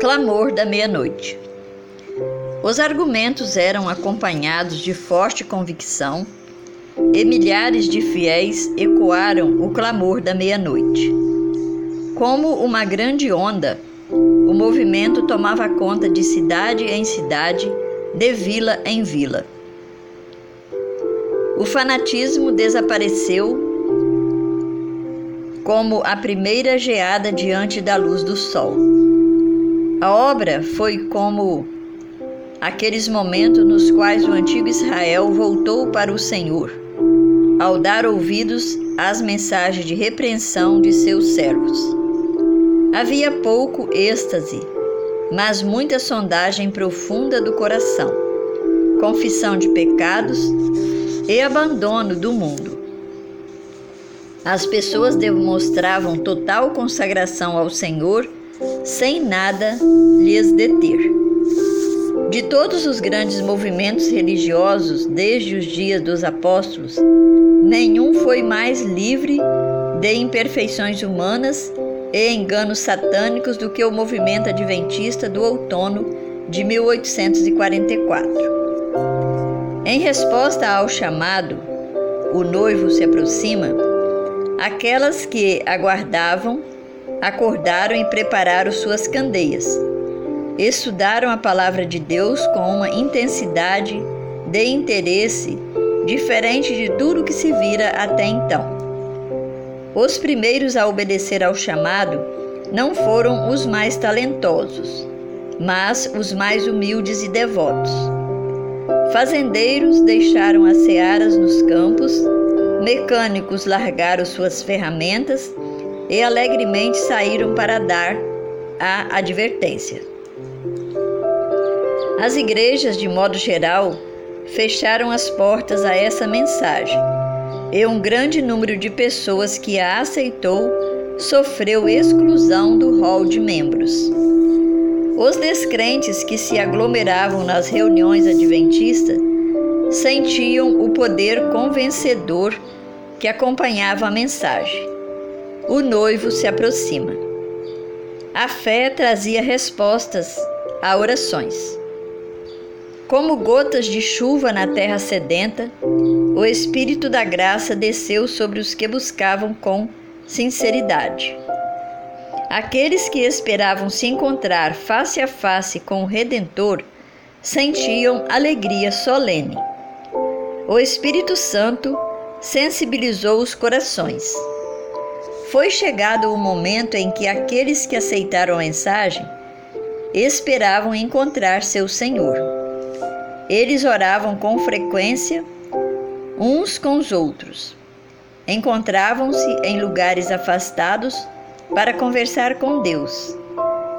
Clamor da meia-noite. Os argumentos eram acompanhados de forte convicção e milhares de fiéis ecoaram o clamor da meia-noite. Como uma grande onda, o movimento tomava conta de cidade em cidade, de vila em vila. O fanatismo desapareceu como a primeira geada diante da luz do sol. A obra foi como aqueles momentos nos quais o antigo Israel voltou para o Senhor, ao dar ouvidos às mensagens de repreensão de seus servos. Havia pouco êxtase, mas muita sondagem profunda do coração, confissão de pecados e abandono do mundo. As pessoas demonstravam total consagração ao Senhor sem nada lhes deter. De todos os grandes movimentos religiosos desde os dias dos apóstolos, nenhum foi mais livre de imperfeições humanas e enganos satânicos do que o movimento adventista do outono de 1844. Em resposta ao chamado, o noivo se aproxima, aquelas que aguardavam acordaram e prepararam suas candeias. Estudaram a palavra de Deus com uma intensidade de interesse diferente de tudo que se vira até então. Os primeiros a obedecer ao chamado não foram os mais talentosos, mas os mais humildes e devotos. Fazendeiros deixaram as searas nos campos, mecânicos largaram suas ferramentas e alegremente saíram para dar a advertência. As igrejas, de modo geral, fecharam as portas a essa mensagem, e um grande número de pessoas que a aceitou sofreu exclusão do rol de membros. Os descrentes que se aglomeravam nas reuniões adventistas sentiam o poder convencedor que acompanhava a mensagem. O noivo se aproxima. A fé trazia respostas a orações. Como gotas de chuva na terra sedenta, o Espírito da graça desceu sobre os que buscavam com sinceridade. Aqueles que esperavam se encontrar face a face com o Redentor sentiam alegria solene. O Espírito Santo sensibilizou os corações. Foi chegado o momento em que aqueles que aceitaram a mensagem esperavam encontrar seu Senhor. Eles oravam com frequência uns com os outros. Encontravam-se em lugares afastados para conversar com Deus.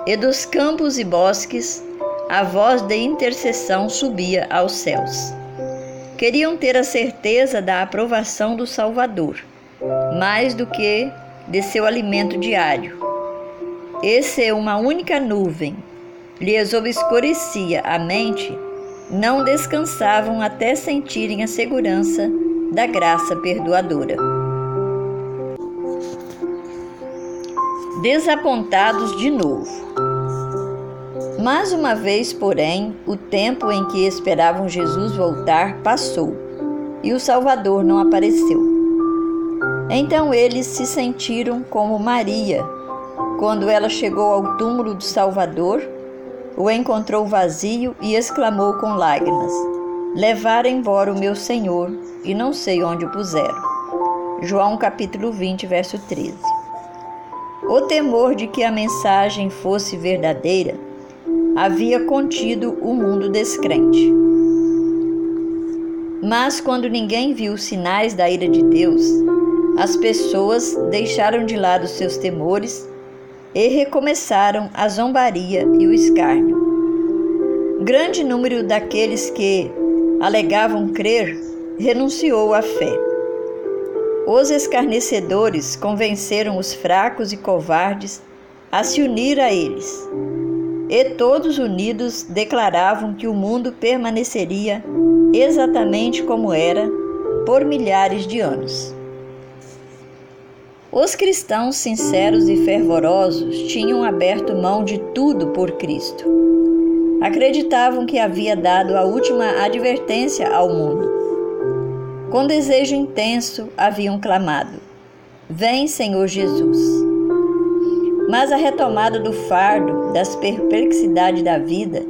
E dos campos e bosques, a voz de intercessão subia aos céus. Queriam ter a certeza da aprovação do Salvador, mais do que de seu alimento diário. Esse é uma única nuvem lhes obscurecia a mente, não descansavam até sentirem a segurança da graça perdoadora. desapontados de novo. Mais uma vez, porém, o tempo em que esperavam Jesus voltar passou e o Salvador não apareceu. Então eles se sentiram como Maria, quando ela chegou ao túmulo do Salvador, o encontrou vazio e exclamou com lágrimas: Levaram embora o meu Senhor e não sei onde o puseram. João capítulo 20, verso 13. O temor de que a mensagem fosse verdadeira havia contido o mundo descrente. Mas quando ninguém viu os sinais da ira de Deus, as pessoas deixaram de lado seus temores e recomeçaram a zombaria e o escárnio. Grande número daqueles que alegavam crer renunciou à fé. Os escarnecedores convenceram os fracos e covardes a se unir a eles. E todos unidos declaravam que o mundo permaneceria exatamente como era por milhares de anos. Os cristãos sinceros e fervorosos tinham aberto mão de tudo por Cristo. Acreditavam que havia dado a última advertência ao mundo. Com desejo intenso haviam clamado: Vem, Senhor Jesus. Mas a retomada do fardo, das perplexidades da vida,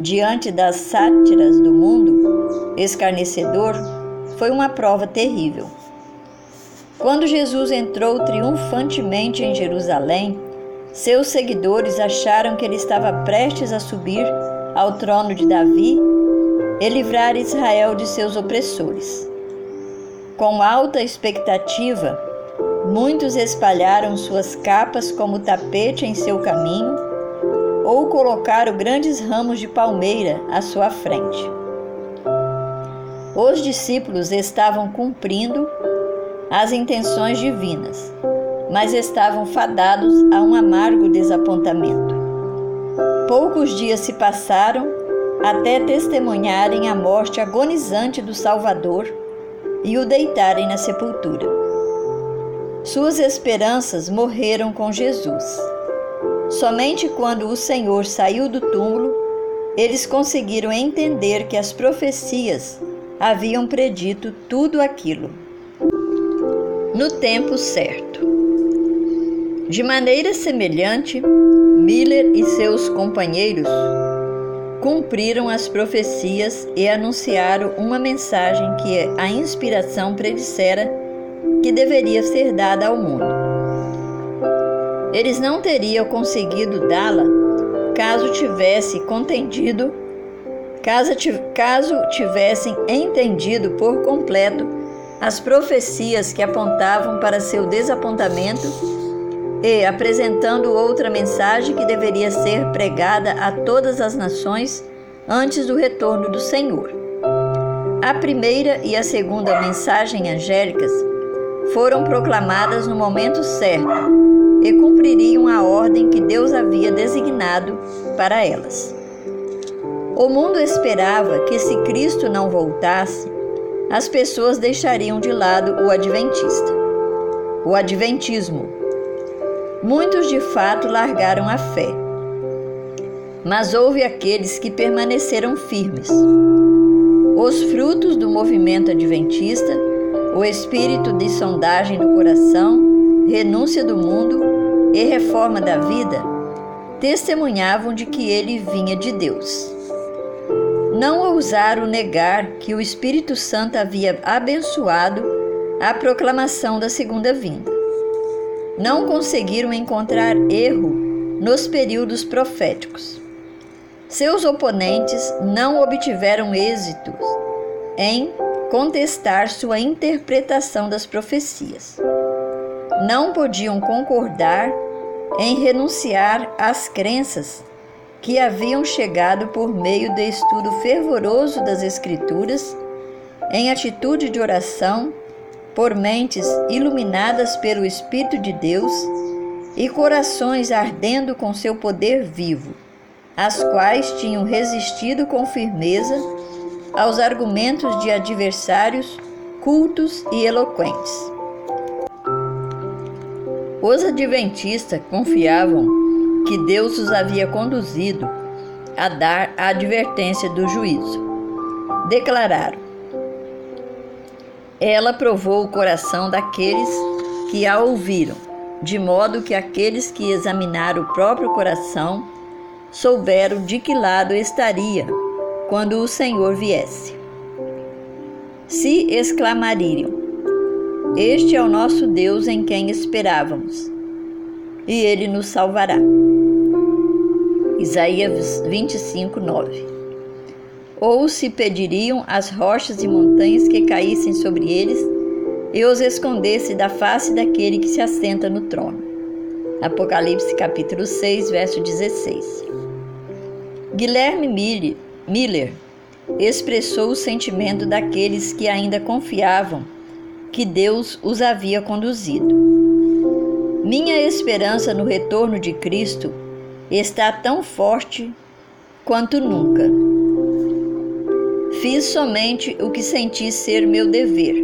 diante das sátiras do mundo escarnecedor, foi uma prova terrível. Quando Jesus entrou triunfantemente em Jerusalém, seus seguidores acharam que ele estava prestes a subir ao trono de Davi e livrar Israel de seus opressores. Com alta expectativa, muitos espalharam suas capas como tapete em seu caminho ou colocaram grandes ramos de palmeira à sua frente. Os discípulos estavam cumprindo as intenções divinas, mas estavam fadados a um amargo desapontamento. Poucos dias se passaram até testemunharem a morte agonizante do Salvador e o deitarem na sepultura. Suas esperanças morreram com Jesus. Somente quando o Senhor saiu do túmulo, eles conseguiram entender que as profecias haviam predito tudo aquilo no tempo certo. De maneira semelhante, Miller e seus companheiros cumpriram as profecias e anunciaram uma mensagem que a inspiração predissera que deveria ser dada ao mundo. Eles não teriam conseguido dá-la caso tivesse contendido, caso, caso tivessem entendido por completo as profecias que apontavam para seu desapontamento e apresentando outra mensagem que deveria ser pregada a todas as nações antes do retorno do Senhor. A primeira e a segunda mensagem angélicas foram proclamadas no momento certo e cumpririam a ordem que Deus havia designado para elas. O mundo esperava que, se Cristo não voltasse, as pessoas deixariam de lado o adventista. O adventismo. Muitos de fato largaram a fé. Mas houve aqueles que permaneceram firmes. Os frutos do movimento adventista, o espírito de sondagem do coração, renúncia do mundo e reforma da vida, testemunhavam de que ele vinha de Deus não ousaram negar que o Espírito Santo havia abençoado a proclamação da segunda vinda. Não conseguiram encontrar erro nos períodos proféticos. Seus oponentes não obtiveram êxitos em contestar sua interpretação das profecias. Não podiam concordar em renunciar às crenças que haviam chegado por meio do estudo fervoroso das Escrituras, em atitude de oração, por mentes iluminadas pelo Espírito de Deus e corações ardendo com seu poder vivo, as quais tinham resistido com firmeza aos argumentos de adversários cultos e eloquentes. Os adventistas confiavam que Deus os havia conduzido a dar a advertência do juízo. Declararam: Ela provou o coração daqueles que a ouviram, de modo que aqueles que examinaram o próprio coração souberam de que lado estaria quando o Senhor viesse. Se exclamariam: Este é o nosso Deus em quem esperávamos, e ele nos salvará. Isaías 25, 9. Ou se pediriam as rochas e montanhas que caíssem sobre eles e os escondesse da face daquele que se assenta no trono. Apocalipse capítulo 6, verso 16. Guilherme Miller expressou o sentimento daqueles que ainda confiavam que Deus os havia conduzido. Minha esperança no retorno de Cristo está tão forte quanto nunca. Fiz somente o que senti ser meu dever,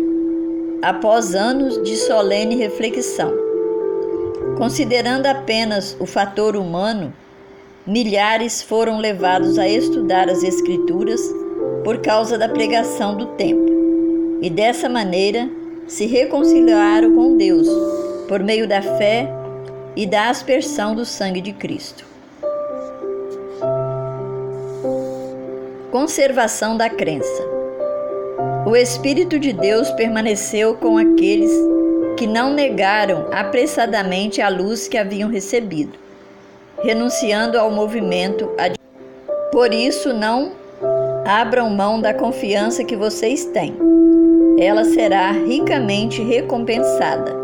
após anos de solene reflexão. Considerando apenas o fator humano, milhares foram levados a estudar as Escrituras por causa da pregação do tempo, e dessa maneira se reconciliaram com Deus por meio da fé e da aspersão do sangue de Cristo. Conservação da crença. O Espírito de Deus permaneceu com aqueles que não negaram apressadamente a luz que haviam recebido, renunciando ao movimento. Por isso, não abram mão da confiança que vocês têm. Ela será ricamente recompensada.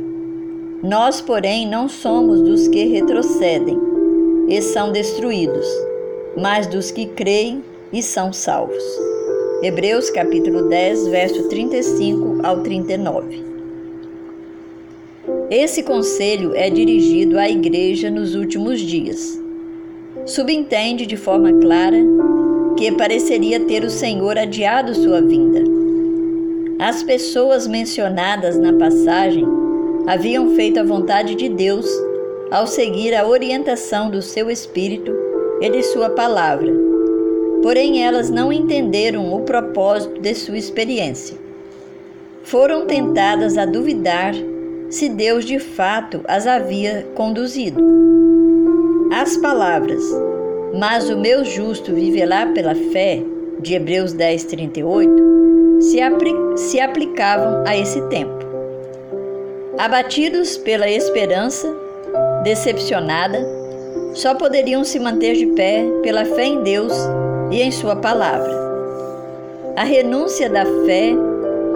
Nós, porém, não somos dos que retrocedem e são destruídos, mas dos que creem e são salvos. Hebreus capítulo 10, verso 35 ao 39. Esse conselho é dirigido à igreja nos últimos dias. Subentende de forma clara que pareceria ter o Senhor adiado sua vinda. As pessoas mencionadas na passagem haviam feito a vontade de Deus ao seguir a orientação do seu Espírito e de sua palavra porém elas não entenderam o propósito de sua experiência. Foram tentadas a duvidar se Deus de fato as havia conduzido. As palavras, mas o meu justo viverá pela fé, de Hebreus 10, 38, se, se aplicavam a esse tempo. Abatidos pela esperança, decepcionada, só poderiam se manter de pé pela fé em Deus e em Sua palavra. A renúncia da fé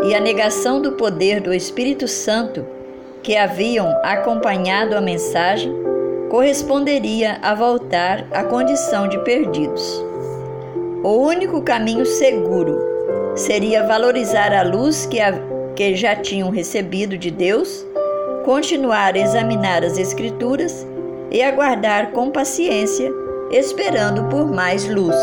e a negação do poder do Espírito Santo que haviam acompanhado a mensagem corresponderia a voltar à condição de perdidos. O único caminho seguro seria valorizar a luz que, a, que já tinham recebido de Deus, continuar a examinar as Escrituras e aguardar com paciência, esperando por mais luz.